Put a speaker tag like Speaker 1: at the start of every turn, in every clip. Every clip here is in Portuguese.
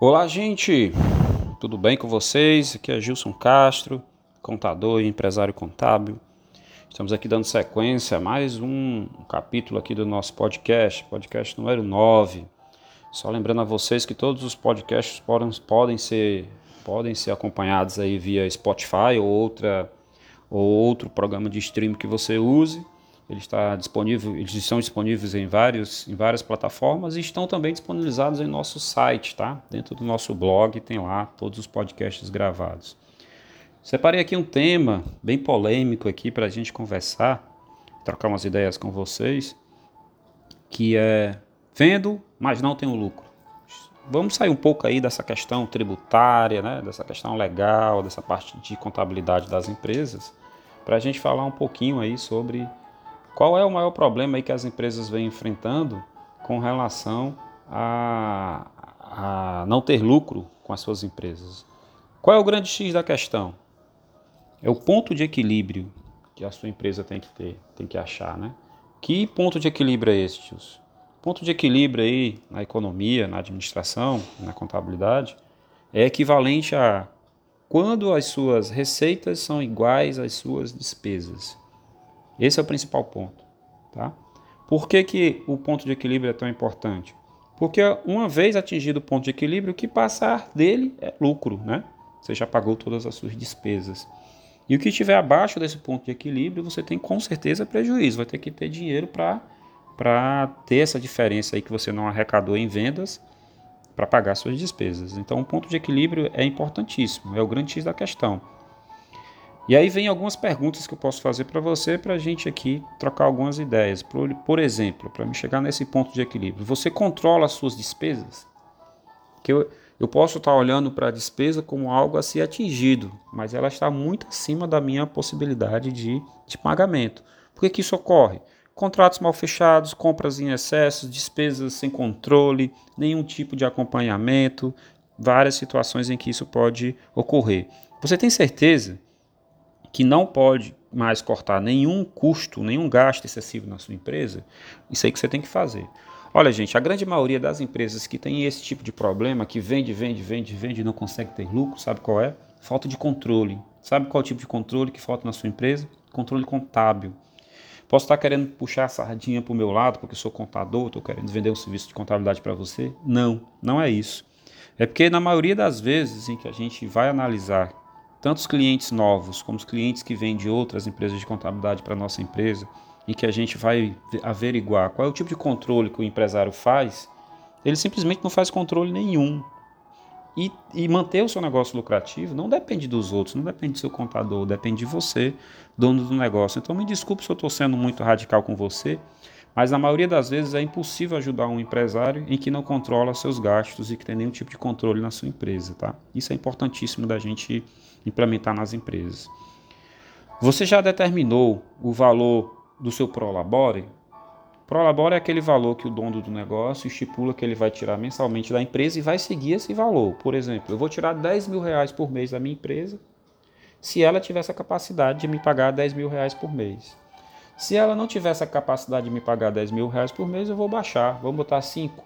Speaker 1: Olá, gente! Tudo bem com vocês? Aqui é Gilson Castro, contador e empresário contábil. Estamos aqui dando sequência a mais um capítulo aqui do nosso podcast, podcast número 9. Só lembrando a vocês que todos os podcasts podem, podem, ser, podem ser acompanhados aí via Spotify ou, outra, ou outro programa de streaming que você use. Ele está disponível, eles estão disponíveis em, vários, em várias plataformas e estão também disponibilizados em nosso site, tá? Dentro do nosso blog tem lá todos os podcasts gravados. Separei aqui um tema bem polêmico aqui para a gente conversar, trocar umas ideias com vocês, que é vendo, mas não tenho lucro. Vamos sair um pouco aí dessa questão tributária, né? Dessa questão legal, dessa parte de contabilidade das empresas, para a gente falar um pouquinho aí sobre qual é o maior problema aí que as empresas vêm enfrentando com relação a, a não ter lucro com as suas empresas? Qual é o grande X da questão? É o ponto de equilíbrio que a sua empresa tem que ter, tem que achar, né? Que ponto de equilíbrio é esse, tios? Ponto de equilíbrio aí na economia, na administração, na contabilidade, é equivalente a quando as suas receitas são iguais às suas despesas. Esse é o principal ponto. Tá? Por que, que o ponto de equilíbrio é tão importante? Porque uma vez atingido o ponto de equilíbrio, o que passar dele é lucro, né? Você já pagou todas as suas despesas. E o que estiver abaixo desse ponto de equilíbrio, você tem com certeza prejuízo. Vai ter que ter dinheiro para ter essa diferença aí que você não arrecadou em vendas para pagar suas despesas. Então, o ponto de equilíbrio é importantíssimo, é o grande X da questão. E aí vem algumas perguntas que eu posso fazer para você para a gente aqui trocar algumas ideias. Por, por exemplo, para me chegar nesse ponto de equilíbrio, você controla as suas despesas? Que eu, eu posso estar tá olhando para a despesa como algo a ser atingido, mas ela está muito acima da minha possibilidade de, de pagamento. Por que, que isso ocorre? Contratos mal fechados, compras em excesso, despesas sem controle, nenhum tipo de acompanhamento, várias situações em que isso pode ocorrer. Você tem certeza que não pode mais cortar nenhum custo, nenhum gasto excessivo na sua empresa, isso aí que você tem que fazer. Olha, gente, a grande maioria das empresas que tem esse tipo de problema, que vende, vende, vende, vende e não consegue ter lucro, sabe qual é? Falta de controle. Sabe qual é o tipo de controle que falta na sua empresa? Controle contábil. Posso estar querendo puxar a sardinha para o meu lado, porque sou contador, estou querendo vender um serviço de contabilidade para você? Não, não é isso. É porque na maioria das vezes em que a gente vai analisar tanto os clientes novos como os clientes que vêm de outras empresas de contabilidade para a nossa empresa, em que a gente vai averiguar qual é o tipo de controle que o empresário faz, ele simplesmente não faz controle nenhum. E, e, manter o seu negócio lucrativo não depende dos outros, não depende do seu contador, depende de você, dono do negócio. Então me desculpe se eu estou sendo muito radical com você, mas na maioria das vezes é impossível ajudar um empresário em que não controla seus gastos e que tem nenhum tipo de controle na sua empresa, tá? Isso é importantíssimo da gente implementar nas empresas. Você já determinou o valor do seu Prolabore? Prolabore é aquele valor que o dono do negócio estipula que ele vai tirar mensalmente da empresa e vai seguir esse valor. Por exemplo, eu vou tirar 10 mil reais por mês da minha empresa se ela tiver essa capacidade de me pagar 10 mil reais por mês. Se ela não tiver essa capacidade de me pagar 10 mil reais por mês, eu vou baixar, vamos botar 5.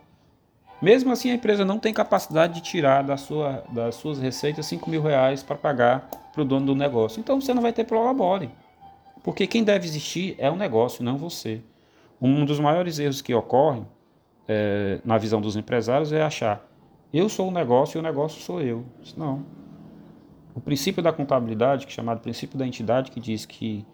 Speaker 1: Mesmo assim, a empresa não tem capacidade de tirar da sua, das suas receitas 5 mil reais para pagar para o dono do negócio. Então você não vai ter prolabore. Porque quem deve existir é o negócio, não você. Um dos maiores erros que ocorrem é, na visão dos empresários é achar eu sou o negócio e o negócio sou eu. Não. O princípio da contabilidade, que é chamado princípio da entidade, que diz que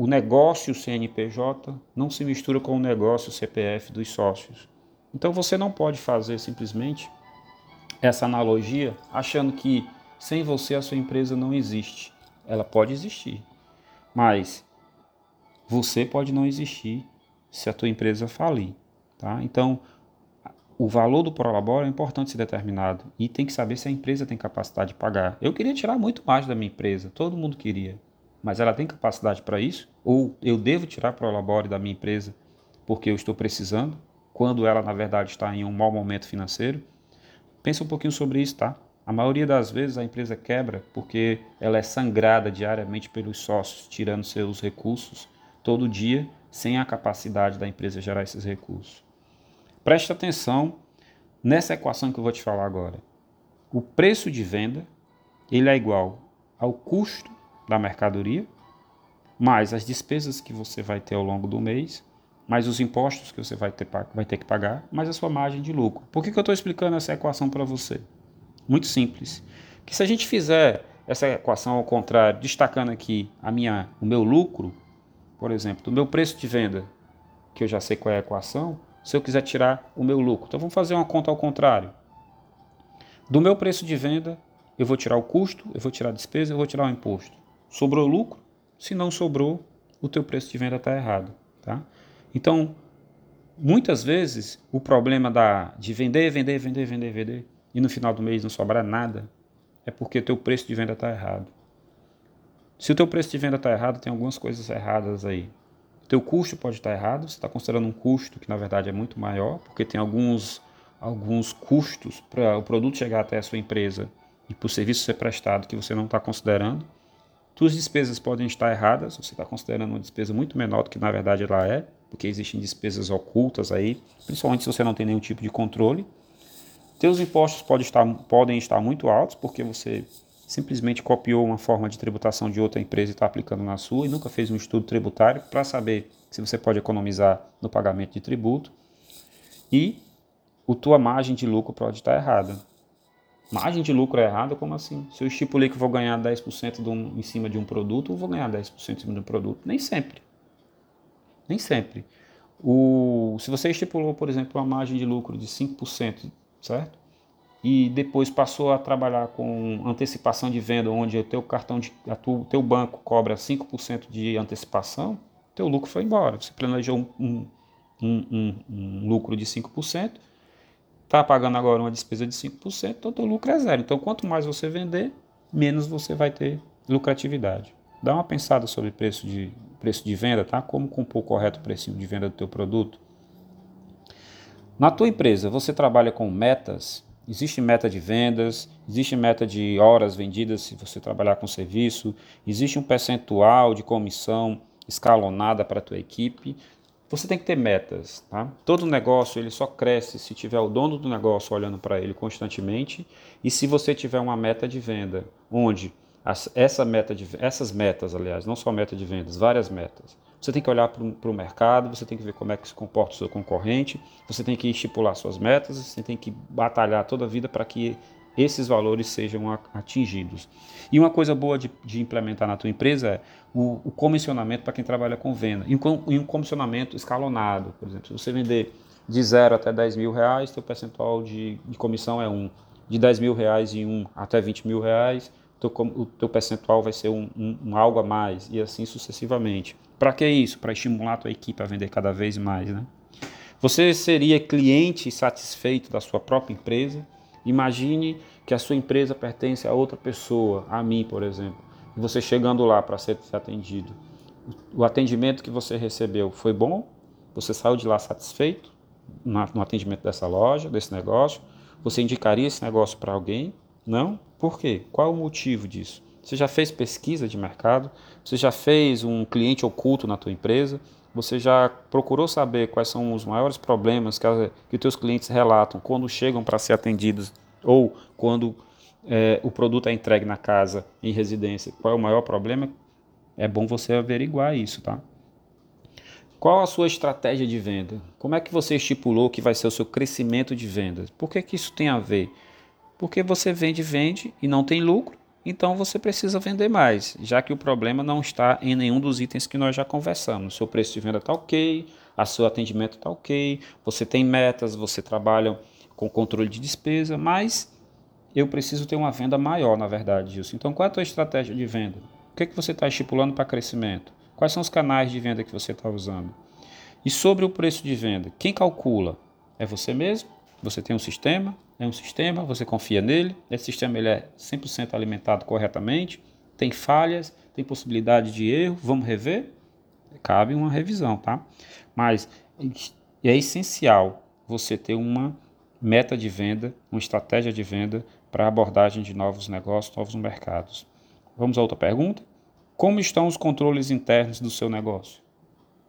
Speaker 1: o negócio CNPJ não se mistura com o negócio CPF dos sócios. Então você não pode fazer simplesmente essa analogia achando que sem você a sua empresa não existe. Ela pode existir, mas você pode não existir se a tua empresa falir, tá? Então, o valor do Prolabore é importante ser determinado e tem que saber se a empresa tem capacidade de pagar. Eu queria tirar muito mais da minha empresa, todo mundo queria, mas ela tem capacidade para isso? Ou eu devo tirar Prolabore da minha empresa porque eu estou precisando? quando ela na verdade está em um mau momento financeiro. Pensa um pouquinho sobre isso, tá? A maioria das vezes a empresa quebra porque ela é sangrada diariamente pelos sócios, tirando seus recursos todo dia, sem a capacidade da empresa gerar esses recursos. Preste atenção nessa equação que eu vou te falar agora. o preço de venda ele é igual ao custo da mercadoria, mais as despesas que você vai ter ao longo do mês, mais os impostos que você vai ter, vai ter que pagar, mais a sua margem de lucro. Por que, que eu estou explicando essa equação para você? Muito simples. Que se a gente fizer essa equação ao contrário, destacando aqui a minha, o meu lucro, por exemplo, do meu preço de venda, que eu já sei qual é a equação, se eu quiser tirar o meu lucro. Então vamos fazer uma conta ao contrário. Do meu preço de venda, eu vou tirar o custo, eu vou tirar a despesa, eu vou tirar o imposto. Sobrou lucro? Se não sobrou, o teu preço de venda está errado. Tá? Então, muitas vezes, o problema da, de vender, vender, vender, vender, vender, e no final do mês não sobrar nada, é porque o teu preço de venda está errado. Se o teu preço de venda está errado, tem algumas coisas erradas aí. O teu custo pode estar tá errado, você está considerando um custo que na verdade é muito maior, porque tem alguns, alguns custos para o produto chegar até a sua empresa e para o serviço ser prestado que você não está considerando. Tuas despesas podem estar erradas, você está considerando uma despesa muito menor do que na verdade ela é, porque existem despesas ocultas aí, principalmente se você não tem nenhum tipo de controle. Teus impostos podem estar, podem estar muito altos, porque você simplesmente copiou uma forma de tributação de outra empresa e está aplicando na sua e nunca fez um estudo tributário para saber se você pode economizar no pagamento de tributo. E a tua margem de lucro pode estar errada. Margem de lucro é errada? Como assim? Se eu estipulei que vou ganhar 10% um, em cima de um produto, eu vou ganhar 10% em cima de um produto? Nem sempre. Nem sempre. O, se você estipulou, por exemplo, uma margem de lucro de 5%, certo? E depois passou a trabalhar com antecipação de venda, onde o teu cartão de, o teu banco cobra 5% de antecipação, teu lucro foi embora. Você planejou um, um, um lucro de 5%, está pagando agora uma despesa de 5%, então teu lucro é zero. Então, quanto mais você vender, menos você vai ter lucratividade. Dá uma pensada sobre preço de, preço de venda, tá? Como compor o correto preço de venda do teu produto. Na tua empresa, você trabalha com metas? Existe meta de vendas, existe meta de horas vendidas se você trabalhar com serviço, existe um percentual de comissão escalonada para a tua equipe. Você tem que ter metas, tá? Todo negócio ele só cresce se tiver o dono do negócio olhando para ele constantemente e se você tiver uma meta de venda, onde essa meta de, essas metas, aliás, não só meta de vendas, várias metas, você tem que olhar para o mercado, você tem que ver como é que se comporta o seu concorrente, você tem que estipular suas metas, você tem que batalhar toda a vida para que esses valores sejam atingidos. E uma coisa boa de, de implementar na tua empresa é o, o comissionamento para quem trabalha com venda. E um, e um comissionamento escalonado. Por exemplo, se você vender de 0 até 10 mil reais, teu percentual de, de comissão é 1. Um. De 10 mil reais em 1 um até 20 mil reais, teu, o teu percentual vai ser um, um algo a mais, e assim sucessivamente. Para que isso? Para estimular a tua equipe a vender cada vez mais, né? Você seria cliente satisfeito da sua própria empresa? Imagine que a sua empresa pertence a outra pessoa, a mim, por exemplo. E você chegando lá para ser atendido. O atendimento que você recebeu foi bom? Você saiu de lá satisfeito no atendimento dessa loja, desse negócio? Você indicaria esse negócio para alguém? Não? Por quê? Qual o motivo disso? Você já fez pesquisa de mercado? Você já fez um cliente oculto na tua empresa? Você já procurou saber quais são os maiores problemas que, os teus clientes relatam quando chegam para ser atendidos ou quando é, o produto é entregue na casa, em residência? Qual é o maior problema? É bom você averiguar isso, tá? Qual a sua estratégia de venda? Como é que você estipulou que vai ser o seu crescimento de vendas? Por que, que isso tem a ver? Porque você vende, vende e não tem lucro, então você precisa vender mais, já que o problema não está em nenhum dos itens que nós já conversamos. Seu preço de venda está ok, o seu atendimento está ok, você tem metas, você trabalha com controle de despesa, mas eu preciso ter uma venda maior, na verdade, Gilson. Então, qual é a tua estratégia de venda? O que, é que você está estipulando para crescimento? Quais são os canais de venda que você está usando? E sobre o preço de venda, quem calcula? É você mesmo? Você tem um sistema? é um sistema, você confia nele, esse sistema ele é 100% alimentado corretamente, tem falhas, tem possibilidade de erro, vamos rever? Cabe uma revisão, tá? Mas é essencial você ter uma meta de venda, uma estratégia de venda para abordagem de novos negócios, novos mercados. Vamos a outra pergunta? Como estão os controles internos do seu negócio?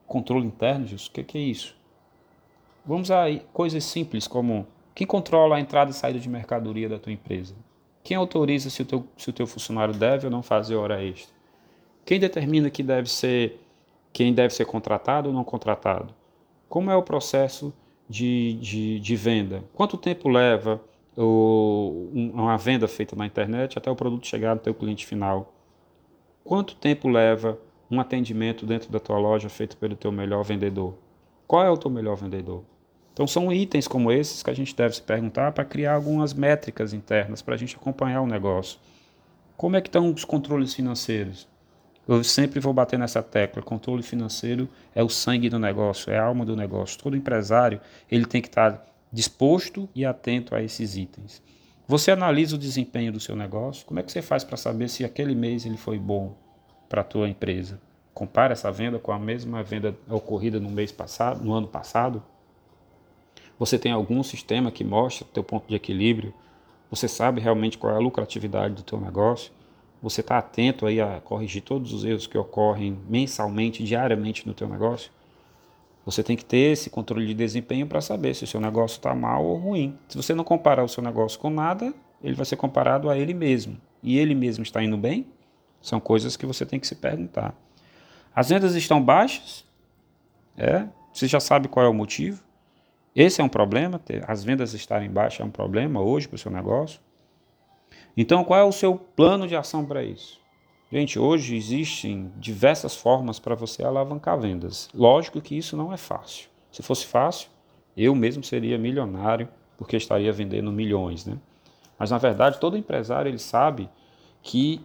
Speaker 1: Controle interno, Jesus, o que, que é isso? Vamos a coisas simples como quem controla a entrada e saída de mercadoria da tua empresa? Quem autoriza se o teu, se o teu funcionário deve ou não fazer hora extra? Quem determina que deve ser quem deve ser contratado ou não contratado? Como é o processo de, de, de venda? Quanto tempo leva o, uma venda feita na internet até o produto chegar no teu cliente final? Quanto tempo leva um atendimento dentro da tua loja feito pelo teu melhor vendedor? Qual é o teu melhor vendedor? Então são itens como esses que a gente deve se perguntar para criar algumas métricas internas para a gente acompanhar o negócio. Como é que estão os controles financeiros? Eu sempre vou bater nessa tecla. Controle financeiro é o sangue do negócio, é a alma do negócio. Todo empresário ele tem que estar disposto e atento a esses itens. Você analisa o desempenho do seu negócio. Como é que você faz para saber se aquele mês ele foi bom para a tua empresa? Compara essa venda com a mesma venda ocorrida no mês passado, no ano passado. Você tem algum sistema que mostra o teu ponto de equilíbrio? Você sabe realmente qual é a lucratividade do teu negócio? Você está atento aí a corrigir todos os erros que ocorrem mensalmente, diariamente no teu negócio? Você tem que ter esse controle de desempenho para saber se o seu negócio está mal ou ruim. Se você não comparar o seu negócio com nada, ele vai ser comparado a ele mesmo. E ele mesmo está indo bem? São coisas que você tem que se perguntar. As vendas estão baixas? É. Você já sabe qual é o motivo? Esse é um problema, as vendas estarem baixas é um problema hoje para o seu negócio. Então, qual é o seu plano de ação para isso? Gente, hoje existem diversas formas para você alavancar vendas. Lógico que isso não é fácil. Se fosse fácil, eu mesmo seria milionário porque estaria vendendo milhões, né? Mas na verdade, todo empresário ele sabe que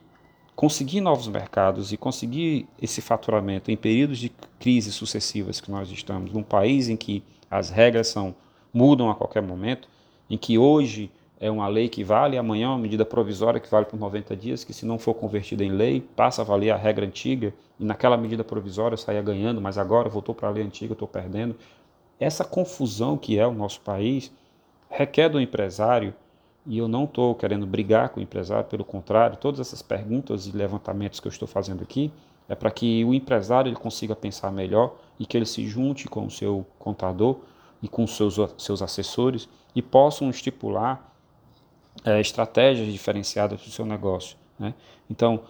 Speaker 1: conseguir novos mercados e conseguir esse faturamento em períodos de crises sucessivas que nós estamos, num país em que as regras são mudam a qualquer momento, em que hoje é uma lei que vale, amanhã é uma medida provisória que vale por 90 dias, que se não for convertida em lei, passa a valer a regra antiga, e naquela medida provisória eu saía ganhando, mas agora voltou para a lei antiga, eu estou perdendo. Essa confusão que é o nosso país requer do empresário, e eu não estou querendo brigar com o empresário, pelo contrário, todas essas perguntas e levantamentos que eu estou fazendo aqui é para que o empresário ele consiga pensar melhor e que ele se junte com o seu contador e com os seus, seus assessores e possam estipular é, estratégias diferenciadas para o seu negócio. Né? Então,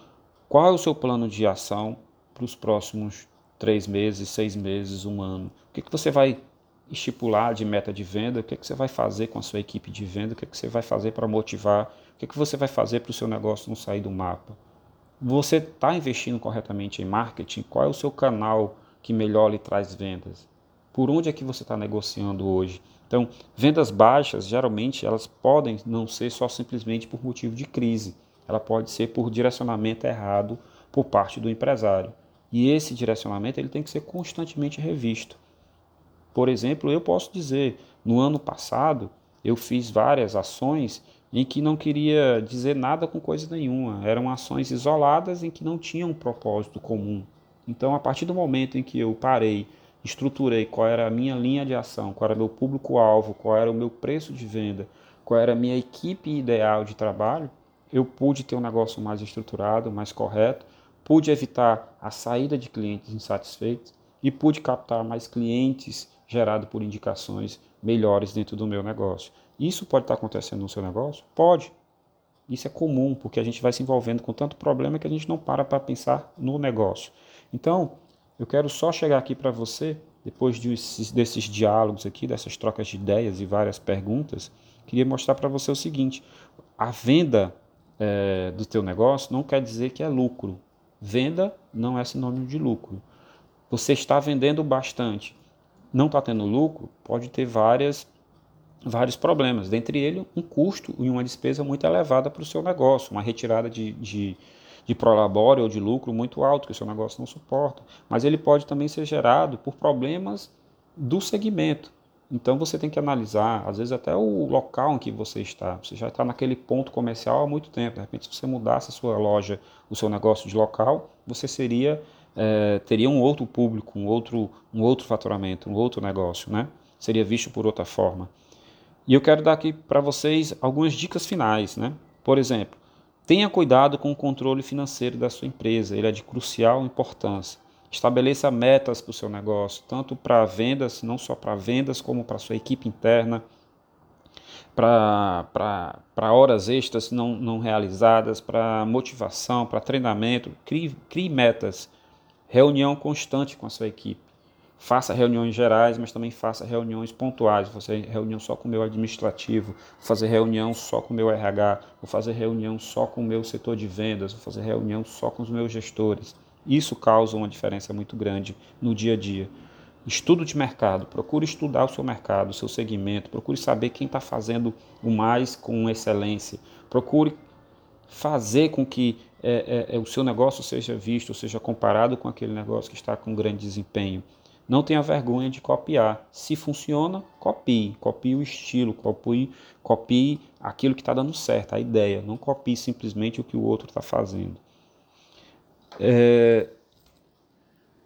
Speaker 1: qual é o seu plano de ação para os próximos três meses, seis meses, um ano? O que, que você vai estipular de meta de venda? O que, que você vai fazer com a sua equipe de venda? O que, que você vai fazer para motivar? O que, que você vai fazer para o seu negócio não sair do mapa? Você está investindo corretamente em marketing? Qual é o seu canal que melhor lhe traz vendas? Por onde é que você está negociando hoje? Então, vendas baixas, geralmente, elas podem não ser só simplesmente por motivo de crise. Ela pode ser por direcionamento errado por parte do empresário. E esse direcionamento ele tem que ser constantemente revisto. Por exemplo, eu posso dizer, no ano passado, eu fiz várias ações em que não queria dizer nada com coisa nenhuma. Eram ações isoladas em que não tinham um propósito comum. Então, a partir do momento em que eu parei, estruturei qual era a minha linha de ação, qual era o meu público-alvo, qual era o meu preço de venda, qual era a minha equipe ideal de trabalho, eu pude ter um negócio mais estruturado, mais correto, pude evitar a saída de clientes insatisfeitos e pude captar mais clientes gerados por indicações melhores dentro do meu negócio. Isso pode estar acontecendo no seu negócio? Pode. Isso é comum, porque a gente vai se envolvendo com tanto problema que a gente não para para pensar no negócio. Então, eu quero só chegar aqui para você, depois desses, desses diálogos aqui, dessas trocas de ideias e várias perguntas, queria mostrar para você o seguinte: a venda é, do teu negócio não quer dizer que é lucro. Venda não é sinônimo de lucro. Você está vendendo bastante, não está tendo lucro, pode ter várias vários problemas, dentre eles um custo e uma despesa muito elevada para o seu negócio, uma retirada de, de, de prolabore ou de lucro muito alto que o seu negócio não suporta. Mas ele pode também ser gerado por problemas do segmento. Então você tem que analisar, às vezes até o local em que você está. Você já está naquele ponto comercial há muito tempo. De repente, se você mudasse a sua loja, o seu negócio de local, você seria é, teria um outro público, um outro, um outro faturamento, um outro negócio, né? Seria visto por outra forma. E eu quero dar aqui para vocês algumas dicas finais, né? Por exemplo, tenha cuidado com o controle financeiro da sua empresa, ele é de crucial importância. Estabeleça metas para o seu negócio, tanto para vendas, não só para vendas, como para sua equipe interna. para horas extras não, não realizadas, para motivação, para treinamento. Crie, crie metas. Reunião constante com a sua equipe. Faça reuniões gerais, mas também faça reuniões pontuais. Fazer reunião só com o meu administrativo, fazer reunião só com o meu RH, vou fazer reunião só com o meu setor de vendas, vou fazer reunião só com os meus gestores. Isso causa uma diferença muito grande no dia a dia. Estudo de mercado, procure estudar o seu mercado, o seu segmento, procure saber quem está fazendo o mais com excelência, procure fazer com que é, é, o seu negócio seja visto, seja comparado com aquele negócio que está com grande desempenho. Não tenha vergonha de copiar. Se funciona, copie. Copie o estilo, copie, copie aquilo que está dando certo, a ideia. Não copie simplesmente o que o outro está fazendo. É,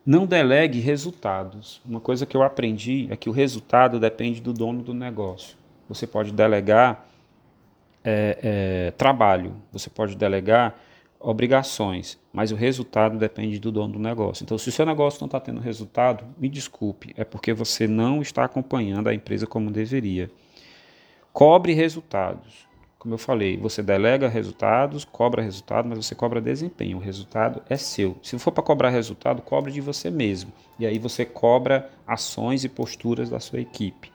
Speaker 1: não delegue resultados. Uma coisa que eu aprendi é que o resultado depende do dono do negócio. Você pode delegar é, é, trabalho, você pode delegar obrigações, mas o resultado depende do dono do negócio. Então, se o seu negócio não está tendo resultado, me desculpe, é porque você não está acompanhando a empresa como deveria. Cobre resultados como eu falei, você delega resultados, cobra resultado, mas você cobra desempenho. O resultado é seu. Se for para cobrar resultado, cobre de você mesmo. E aí você cobra ações e posturas da sua equipe.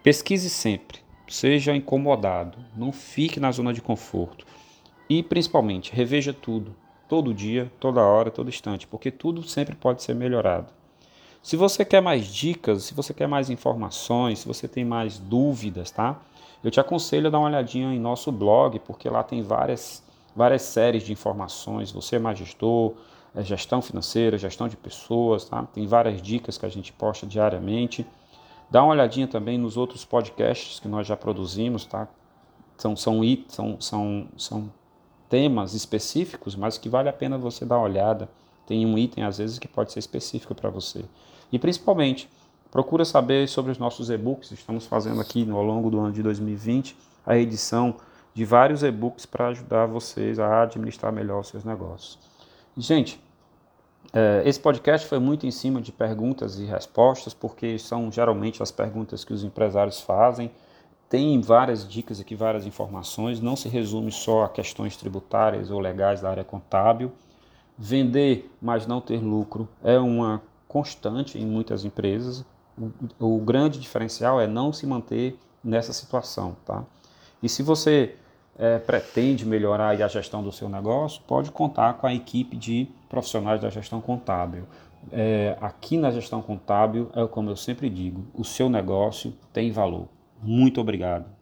Speaker 1: Pesquise sempre. Seja incomodado. Não fique na zona de conforto. E principalmente, reveja tudo. Todo dia, toda hora, todo instante, porque tudo sempre pode ser melhorado. Se você quer mais dicas, se você quer mais informações, se você tem mais dúvidas, tá? Eu te aconselho a dar uma olhadinha em nosso blog, porque lá tem várias, várias séries de informações. Você é mais é gestão financeira, gestão de pessoas, tá? Tem várias dicas que a gente posta diariamente. Dá uma olhadinha também nos outros podcasts que nós já produzimos, tá? São, são, são, são, são temas específicos, mas que vale a pena você dar uma olhada. Tem um item, às vezes, que pode ser específico para você. E principalmente, Procura saber sobre os nossos e-books. Estamos fazendo aqui ao longo do ano de 2020 a edição de vários e-books para ajudar vocês a administrar melhor os seus negócios. Gente, é, esse podcast foi muito em cima de perguntas e respostas, porque são geralmente as perguntas que os empresários fazem. Tem várias dicas aqui, várias informações. Não se resume só a questões tributárias ou legais da área contábil. Vender, mas não ter lucro é uma constante em muitas empresas o, o grande diferencial é não se manter nessa situação, tá? E se você é, pretende melhorar a gestão do seu negócio, pode contar com a equipe de profissionais da gestão contábil. É, aqui na gestão contábil, é como eu sempre digo, o seu negócio tem valor. Muito obrigado.